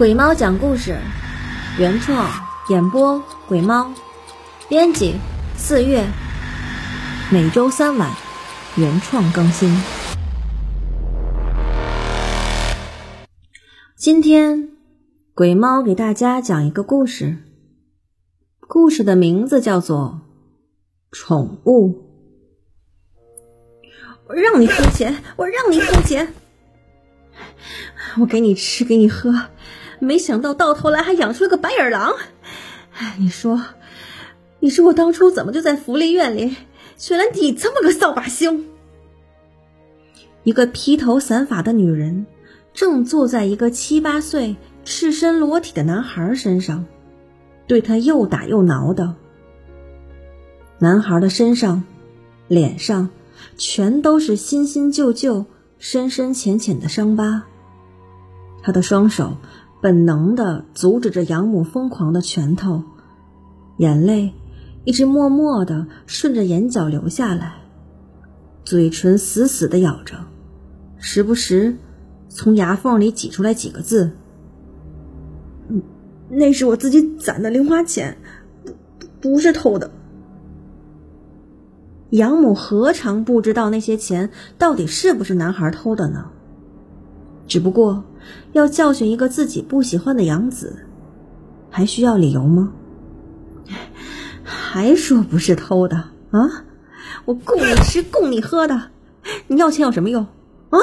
鬼猫讲故事，原创演播鬼猫，编辑四月，每周三晚原创更新。今天鬼猫给大家讲一个故事，故事的名字叫做《宠物》。我让你付钱，我让你付钱，我给你吃，给你喝。没想到到头来还养出了个白眼狼，哎，你说，你说我当初怎么就在福利院里选了你这么个扫把星？一个披头散发的女人正坐在一个七八岁赤身裸体的男孩身上，对他又打又挠的。男孩的身上、脸上全都是新新旧旧、深深浅浅的伤疤，他的双手。本能的阻止着养母疯狂的拳头，眼泪一直默默的顺着眼角流下来，嘴唇死死的咬着，时不时从牙缝里挤出来几个字：“嗯，那是我自己攒的零花钱，不不是偷的。”养母何尝不知道那些钱到底是不是男孩偷的呢？只不过，要教训一个自己不喜欢的养子，还需要理由吗？还说不是偷的啊？我供你吃，供你喝的，你要钱有什么用啊？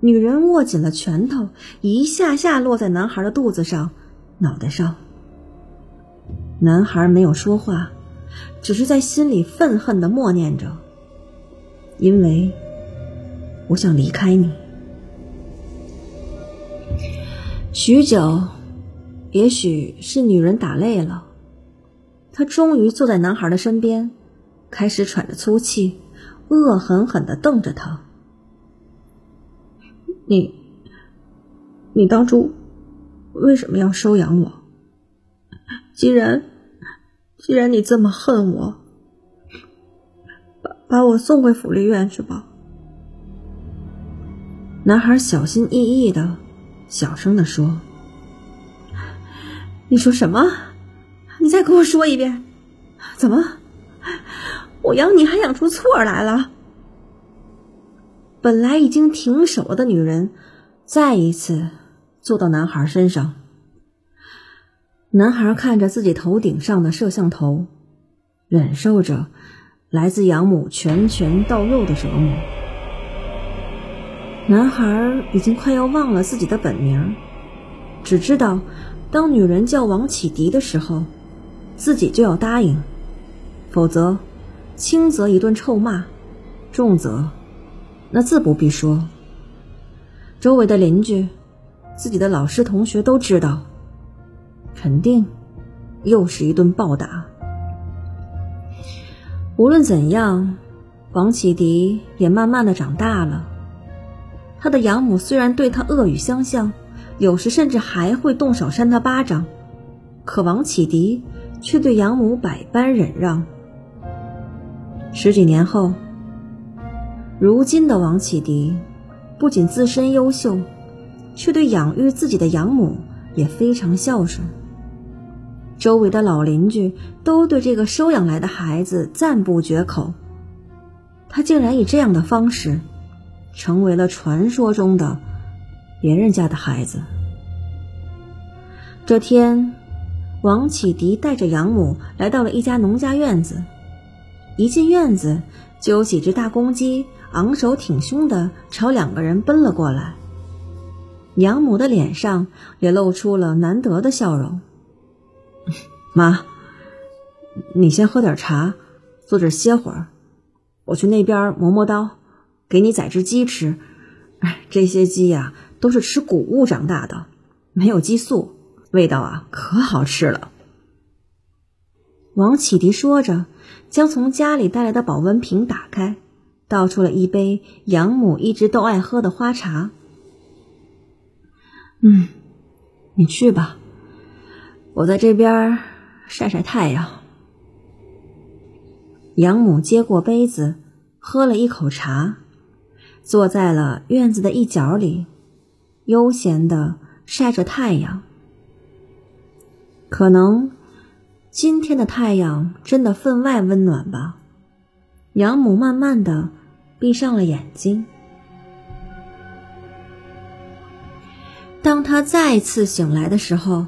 女人握紧了拳头，一下下落在男孩的肚子上、脑袋上。男孩没有说话，只是在心里愤恨的默念着：“因为我想离开你。”许久，也许是女人打累了，她终于坐在男孩的身边，开始喘着粗气，恶狠狠的瞪着他：“你，你当初为什么要收养我？既然，既然你这么恨我，把把我送回福利院去吧。”男孩小心翼翼的。小声的说：“你说什么？你再跟我说一遍。怎么？我养你还养出错来了？”本来已经停手的女人，再一次坐到男孩身上。男孩看着自己头顶上的摄像头，忍受着来自养母拳拳到肉的折磨。男孩已经快要忘了自己的本名，只知道当女人叫王启迪的时候，自己就要答应，否则轻则一顿臭骂，重则那自不必说。周围的邻居、自己的老师、同学都知道，肯定又是一顿暴打。无论怎样，王启迪也慢慢的长大了。他的养母虽然对他恶语相向，有时甚至还会动手扇他巴掌，可王启迪却对养母百般忍让。十几年后，如今的王启迪不仅自身优秀，却对养育自己的养母也非常孝顺。周围的老邻居都对这个收养来的孩子赞不绝口，他竟然以这样的方式。成为了传说中的别人家的孩子。这天，王启迪带着养母来到了一家农家院子。一进院子，就有几只大公鸡昂首挺胸的朝两个人奔了过来。养母的脸上也露出了难得的笑容。妈，你先喝点茶，坐这歇会儿，我去那边磨磨刀。给你宰只鸡吃，哎，这些鸡呀都是吃谷物长大的，没有激素，味道啊可好吃了。王启迪说着，将从家里带来的保温瓶打开，倒出了一杯养母一直都爱喝的花茶。嗯，你去吧，我在这边晒晒太阳。养母接过杯子，喝了一口茶。坐在了院子的一角里，悠闲的晒着太阳。可能今天的太阳真的分外温暖吧。养母慢慢的闭上了眼睛。当他再次醒来的时候，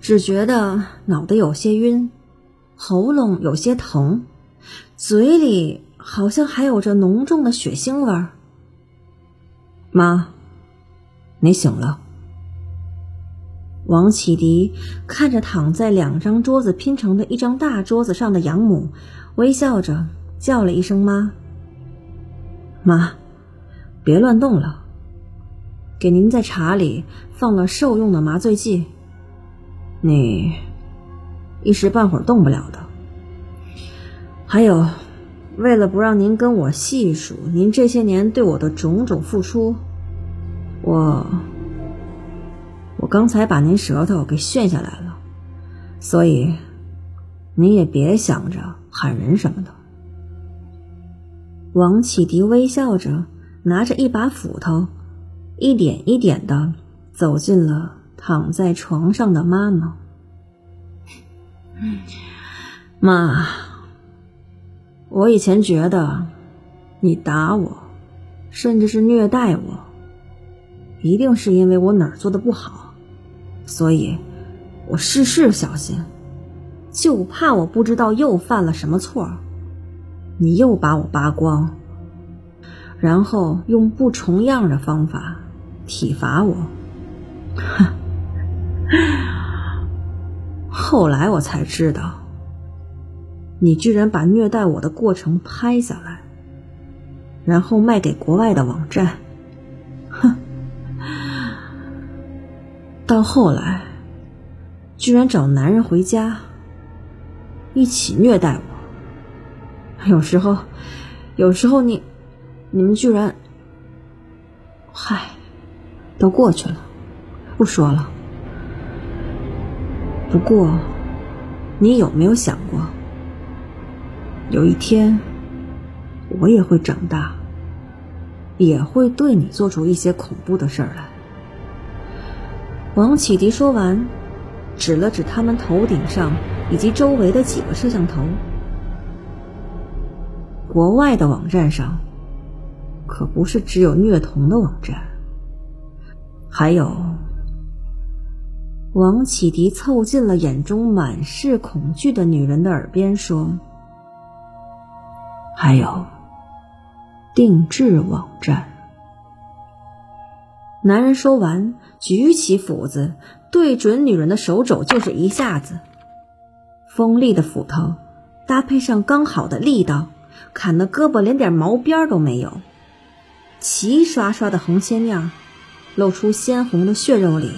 只觉得脑袋有些晕，喉咙有些疼，嘴里好像还有着浓重的血腥味儿。妈，你醒了。王启迪看着躺在两张桌子拼成的一张大桌子上的养母，微笑着叫了一声“妈”。妈，别乱动了。给您在茶里放了受用的麻醉剂，你一时半会儿动不了的。还有，为了不让您跟我细数您这些年对我的种种付出，我。我刚才把您舌头给炫下来了，所以您也别想着喊人什么的。王启迪微笑着，拿着一把斧头，一点一点的走进了躺在床上的妈妈。妈，我以前觉得你打我，甚至是虐待我，一定是因为我哪儿做的不好。所以，我事事小心，就怕我不知道又犯了什么错，你又把我扒光，然后用不重样的方法体罚我。哼 后来我才知道，你居然把虐待我的过程拍下来，然后卖给国外的网站。到后来，居然找男人回家，一起虐待我。有时候，有时候你，你们居然……嗨，都过去了，不说了。不过，你有没有想过，有一天，我也会长大，也会对你做出一些恐怖的事儿来。王启迪说完，指了指他们头顶上以及周围的几个摄像头。国外的网站上，可不是只有虐童的网站，还有……王启迪凑近了眼中满是恐惧的女人的耳边说：“还有定制网站。”男人说完，举起斧子，对准女人的手肘就是一下子。锋利的斧头搭配上刚好的力道，砍的胳膊连点毛边都没有。齐刷刷的横切面，露出鲜红的血肉里，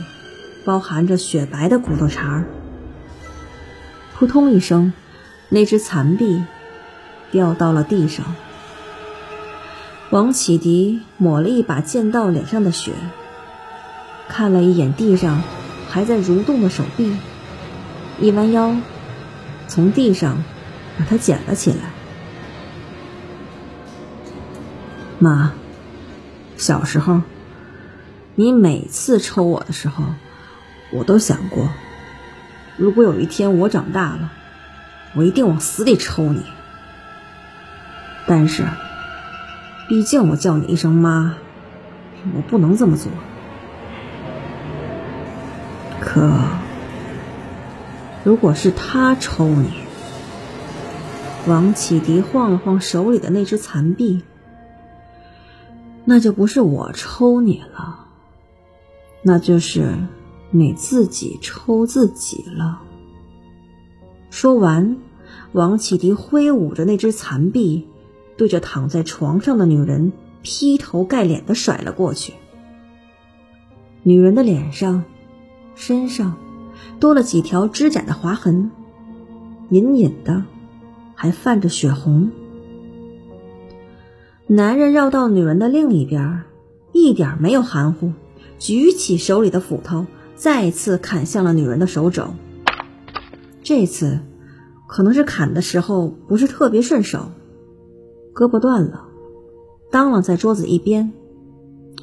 包含着雪白的骨头茬儿。扑通一声，那只残臂掉到了地上。王启迪抹了一把剑道脸上的血，看了一眼地上还在蠕动的手臂，一弯腰，从地上把它捡了起来。妈，小时候，你每次抽我的时候，我都想过，如果有一天我长大了，我一定往死里抽你。但是。毕竟我叫你一声妈，我不能这么做。可如果是他抽你，王启迪晃了晃手里的那只残臂，那就不是我抽你了，那就是你自己抽自己了。说完，王启迪挥舞着那只残臂。对着躺在床上的女人劈头盖脸的甩了过去。女人的脸上、身上多了几条指甲的划痕，隐隐的还泛着血红。男人绕到女人的另一边，一点没有含糊，举起手里的斧头，再次砍向了女人的手肘。这次可能是砍的时候不是特别顺手。胳膊断了，当啷在桌子一边。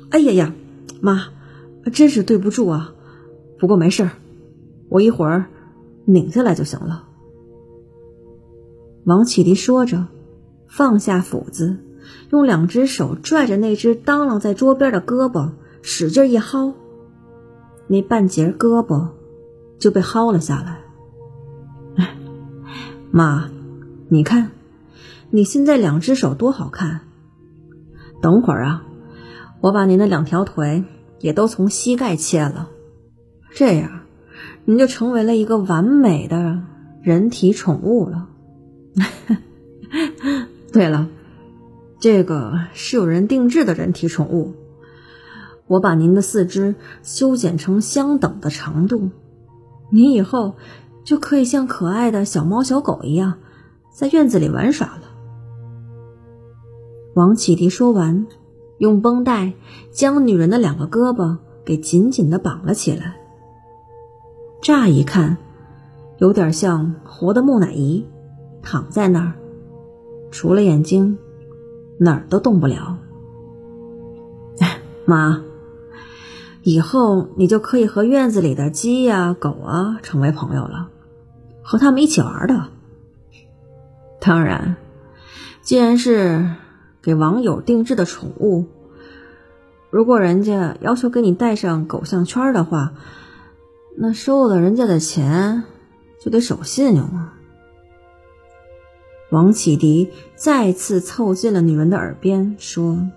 哎呀呀，妈，真是对不住啊！不过没事，我一会儿拧下来就行了。王启迪说着，放下斧子，用两只手拽着那只当啷在桌边的胳膊，使劲一薅，那半截胳膊就被薅了下来。妈，你看，你现在两只手多好看。等会儿啊，我把您的两条腿也都从膝盖切了，这样您就成为了一个完美的人体宠物了。对了，这个是有人定制的人体宠物。我把您的四肢修剪成相等的长度，您以后就可以像可爱的小猫小狗一样，在院子里玩耍了。王启迪说完，用绷带将女人的两个胳膊给紧紧的绑了起来。乍一看，有点像活的木乃伊。躺在那儿，除了眼睛，哪儿都动不了。妈，以后你就可以和院子里的鸡呀、狗啊成为朋友了，和他们一起玩的。当然，既然是给网友定制的宠物，如果人家要求给你戴上狗项圈的话，那收了人家的钱就得守信用啊。王启迪再次凑近了女人的耳边说：“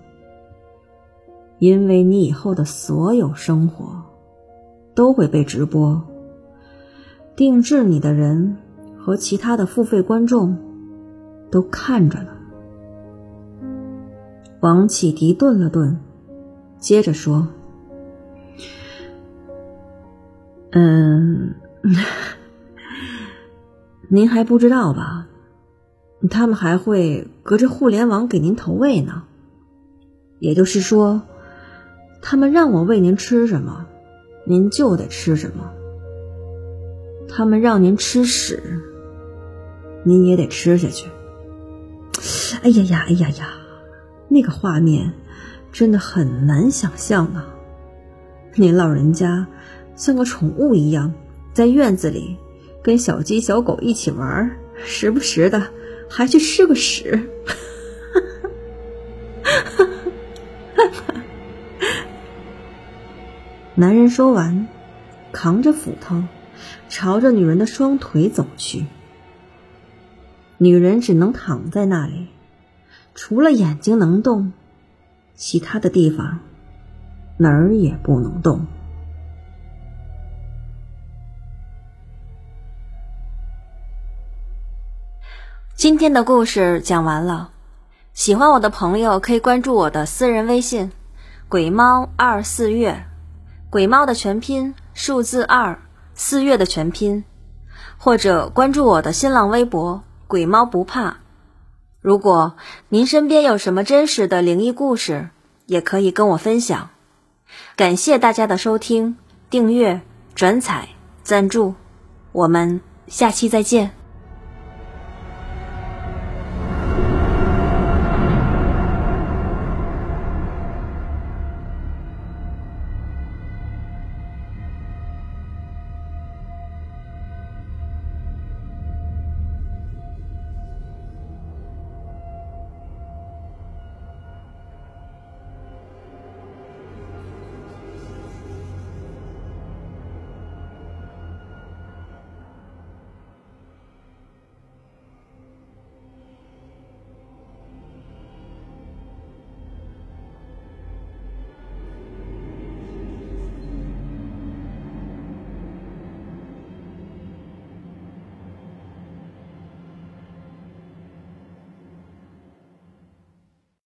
因为你以后的所有生活都会被直播，定制你的人和其他的付费观众都看着呢。”王启迪顿了顿，接着说：“嗯，您还不知道吧？”他们还会隔着互联网给您投喂呢，也就是说，他们让我喂您吃什么，您就得吃什么。他们让您吃屎，您也得吃下去。哎呀呀，哎呀呀，那个画面真的很难想象啊！您老人家像个宠物一样，在院子里跟小鸡小狗一起玩，时不时的。还去吃个屎！男人说完，扛着斧头，朝着女人的双腿走去。女人只能躺在那里，除了眼睛能动，其他的地方哪儿也不能动。今天的故事讲完了，喜欢我的朋友可以关注我的私人微信“鬼猫二四月”，鬼猫的全拼数字二四月的全拼，或者关注我的新浪微博“鬼猫不怕”。如果您身边有什么真实的灵异故事，也可以跟我分享。感谢大家的收听、订阅、转采、赞助，我们下期再见。